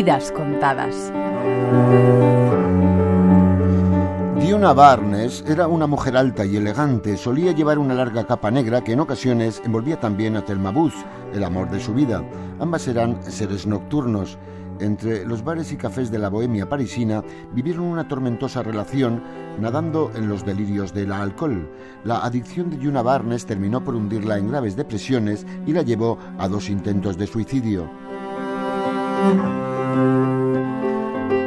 Vidas contadas. Diona Barnes era una mujer alta y elegante. Solía llevar una larga capa negra que en ocasiones envolvía también a Thelma Booth, el amor de su vida. Ambas eran seres nocturnos. Entre los bares y cafés de la bohemia parisina vivieron una tormentosa relación nadando en los delirios del alcohol. La adicción de Yuna Barnes terminó por hundirla en graves depresiones y la llevó a dos intentos de suicidio.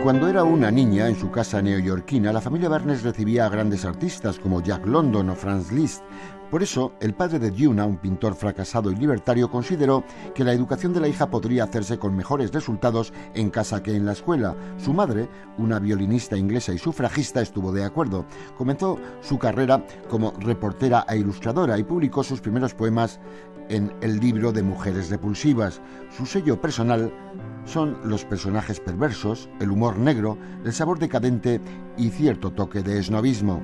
Cuando era una niña en su casa neoyorquina, la familia Barnes recibía a grandes artistas como Jack London o Franz Liszt. Por eso, el padre de Yuna, un pintor fracasado y libertario, consideró que la educación de la hija podría hacerse con mejores resultados en casa que en la escuela. Su madre, una violinista inglesa y sufragista, estuvo de acuerdo. Comenzó su carrera como reportera e ilustradora y publicó sus primeros poemas en el libro de Mujeres Repulsivas. Su sello personal son los personajes perversos, el humor negro, el sabor decadente y cierto toque de esnovismo.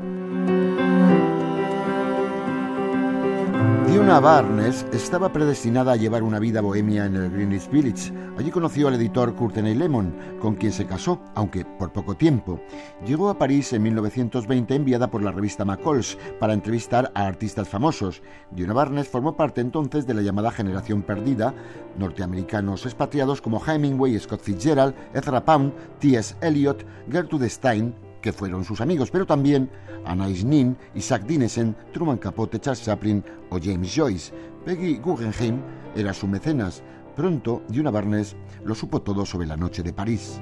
Diona Barnes estaba predestinada a llevar una vida bohemia en el Greenwich Village. Allí conoció al editor Courtney Lemon, con quien se casó, aunque por poco tiempo. Llegó a París en 1920 enviada por la revista McCall's para entrevistar a artistas famosos. Diona Barnes formó parte entonces de la llamada generación perdida, norteamericanos expatriados como Hemingway, Scott Fitzgerald, Ezra Pound, T.S. Eliot, Gertrude Stein, que fueron sus amigos, pero también Anais Nin, Isaac Dinesen, Truman Capote, Charles Chaplin o James Joyce. Peggy Guggenheim era su mecenas. Pronto, Duna Barnes lo supo todo sobre la noche de París.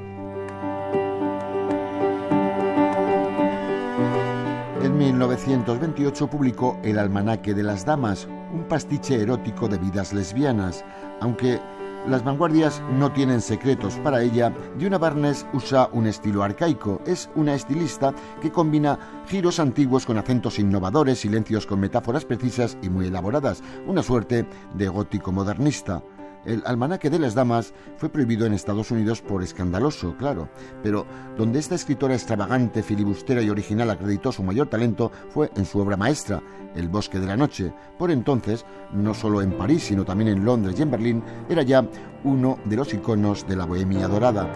En 1928 publicó El Almanaque de las Damas, un pastiche erótico de vidas lesbianas, aunque las vanguardias no tienen secretos para ella. Diona Barnes usa un estilo arcaico. Es una estilista que combina giros antiguos con acentos innovadores, silencios con metáforas precisas y muy elaboradas. Una suerte de gótico modernista. El almanaque de las damas fue prohibido en Estados Unidos por escandaloso, claro, pero donde esta escritora extravagante, filibustera y original acreditó su mayor talento fue en su obra maestra, El bosque de la noche. Por entonces, no solo en París, sino también en Londres y en Berlín, era ya uno de los iconos de la bohemia dorada.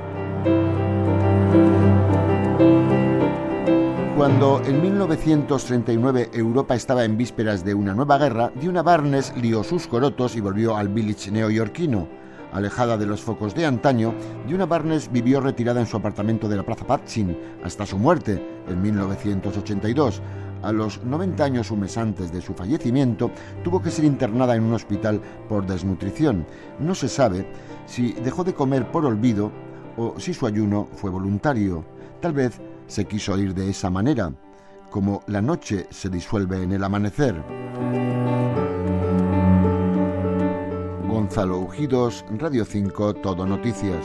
Cuando en 1939 Europa estaba en vísperas de una nueva guerra, Diona Barnes lió sus corotos y volvió al village neoyorquino. Alejada de los focos de antaño, Diona Barnes vivió retirada en su apartamento de la Plaza Patchin hasta su muerte en 1982. A los 90 años, un mes antes de su fallecimiento, tuvo que ser internada en un hospital por desnutrición. No se sabe si dejó de comer por olvido o si su ayuno fue voluntario. Tal vez se quiso ir de esa manera, como la noche se disuelve en el amanecer. Gonzalo Ujidos, Radio 5, Todo Noticias.